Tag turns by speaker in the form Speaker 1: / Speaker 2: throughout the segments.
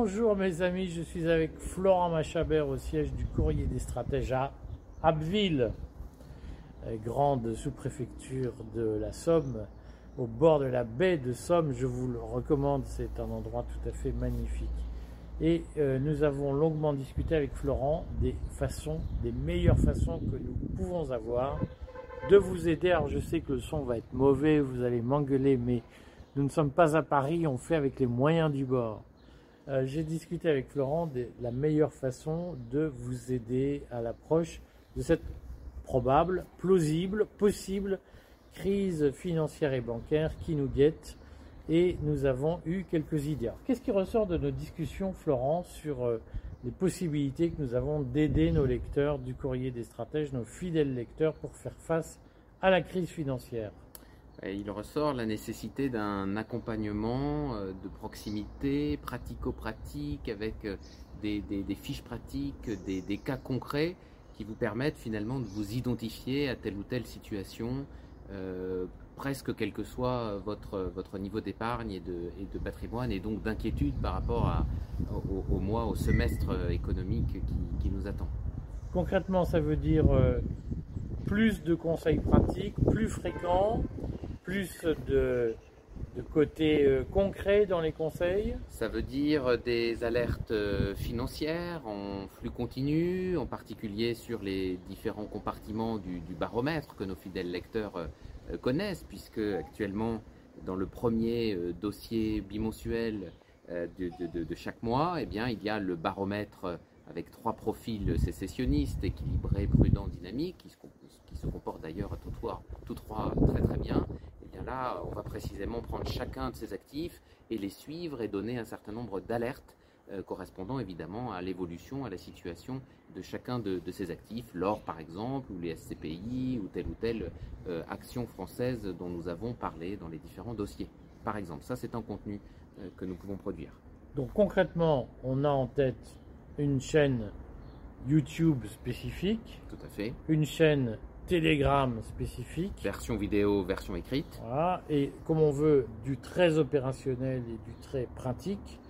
Speaker 1: Bonjour mes amis, je suis avec Florent Machabert au siège du Courrier des Stratèges à Abbeville, euh, grande sous-préfecture de la Somme, au bord de la baie de Somme. Je vous le recommande, c'est un endroit tout à fait magnifique. Et euh, nous avons longuement discuté avec Florent des façons, des meilleures façons que nous pouvons avoir de vous aider. Alors je sais que le son va être mauvais, vous allez m'engueuler, mais nous ne sommes pas à Paris, on fait avec les moyens du bord. Euh, j'ai discuté avec Florent de la meilleure façon de vous aider à l'approche de cette probable, plausible, possible crise financière et bancaire qui nous guette. Et nous avons eu quelques idées. qu'est-ce qui ressort de nos discussions, Florent, sur euh, les possibilités que nous avons d'aider nos lecteurs du courrier des stratèges, nos fidèles lecteurs, pour faire face à la crise financière?
Speaker 2: Il ressort la nécessité d'un accompagnement euh, de proximité, pratico-pratique, avec euh, des, fiches pratiques, des, cas concrets qui vous permettent finalement de vous identifier à telle ou telle situation, euh, presque quel que soit votre, niveau d'épargne et de, patrimoine, et donc d'inquiétude par rapport au, mois, au semestre économique qui, nous attend.
Speaker 1: Concrètement, ça veut dire plus de conseils pratiques, plus fréquents, plus de, côté euh, concret dans les conseils
Speaker 2: Ça veut dire des alertes euh, financières en flux continu, en particulier sur les différents compartiments du, baromètre que nos fidèles lecteurs euh, connaissent, puisque actuellement, dans le premier dossier bimensuel de, chaque mois, eh bien, il y a le baromètre avec trois profils sécessionnistes, équilibrés, prudents, dynamiques, qui se, comportent d'ailleurs tous trois très très bien, là, on va précisément prendre chacun de ces actifs et les suivre et donner un certain nombre d'alertes euh, correspondant évidemment à l'évolution, à la situation de chacun de, ces actifs, l'or par exemple, ou les SCPI, ou telle ou telle euh, action française dont nous avons parlé dans les différents dossiers. Par exemple, ça c'est un contenu euh, que nous pouvons produire.
Speaker 1: Donc concrètement, on a en tête une chaîne YouTube spécifique.
Speaker 2: Tout à fait.
Speaker 1: Une chaîne Telegram spécifique.
Speaker 2: Version vidéo, version écrite.
Speaker 1: Voilà. Et comme on veut du très opérationnel et du très pratique,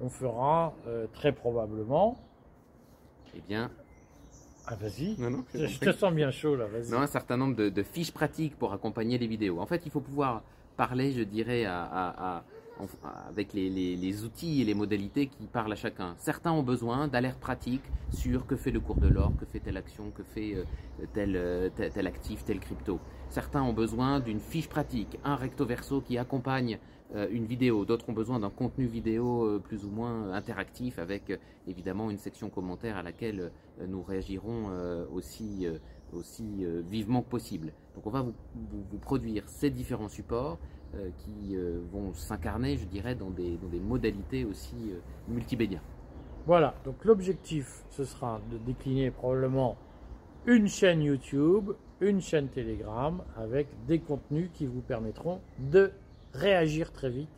Speaker 1: on fera euh, très probablement.
Speaker 2: Eh bien.
Speaker 1: Ah, vas-y. je, te sens bien chaud là, vas-y.
Speaker 2: Non, un certain nombre de, fiches pratiques pour accompagner les vidéos. En fait, il faut pouvoir parler, je dirais, à avec les, outils et les modalités qui parlent à chacun. Certains ont besoin d'alertes pratiques sur que fait le cours de l'or, que fait telle action, que fait euh, euh, tel, tel, actif, tel crypto. Certains ont besoin d'une fiche pratique, un recto verso qui accompagne euh, une vidéo. D'autres ont besoin d'un contenu vidéo plus ou moins interactif avec évidemment une section commentaire à laquelle nous réagirons aussi, aussi vivement que possible. Donc on va vous produire ces différents supports qui euh, vont s'incarner, je dirais, dans des, dans des modalités aussi euh, multimédia.
Speaker 1: Voilà, donc l'objectif, ce sera de décliner probablement une chaîne YouTube, une chaîne Telegram, avec des contenus qui vous permettront de réagir très vite,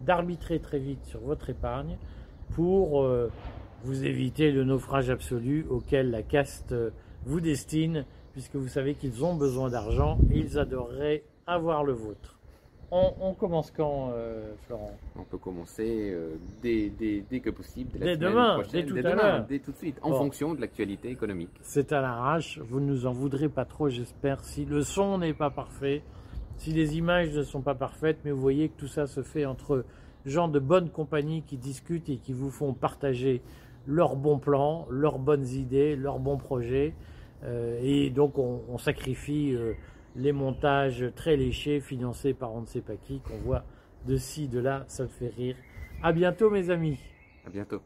Speaker 1: d'arbitrer très vite sur votre épargne pour vous éviter le naufrage absolu auquel la caste vous destine, puisque vous savez qu'ils ont besoin d'argent et ils adoreraient avoir le vôtre. On, commence quand, euh, Florent?
Speaker 2: On peut commencer euh, dès, que possible,
Speaker 1: dès, demain, dès tout à l'heure,
Speaker 2: dès tout de suite, en fonction de l'actualité économique.
Speaker 1: C'est à l'arrache. Vous ne nous en voudrez pas trop, j'espère. Si le son n'est pas parfait, si les images ne sont pas parfaites, mais vous voyez que tout ça se fait entre gens de bonne compagnie qui discutent et qui vous font partager leurs bons plans, leurs bonnes idées, leurs bons projets. Euh, et donc on, sacrifie les montages très léchés financés par on ne sait pas qui qu'on voit de ci, de là, ça me fait rire. À bientôt mes amis.
Speaker 2: À bientôt.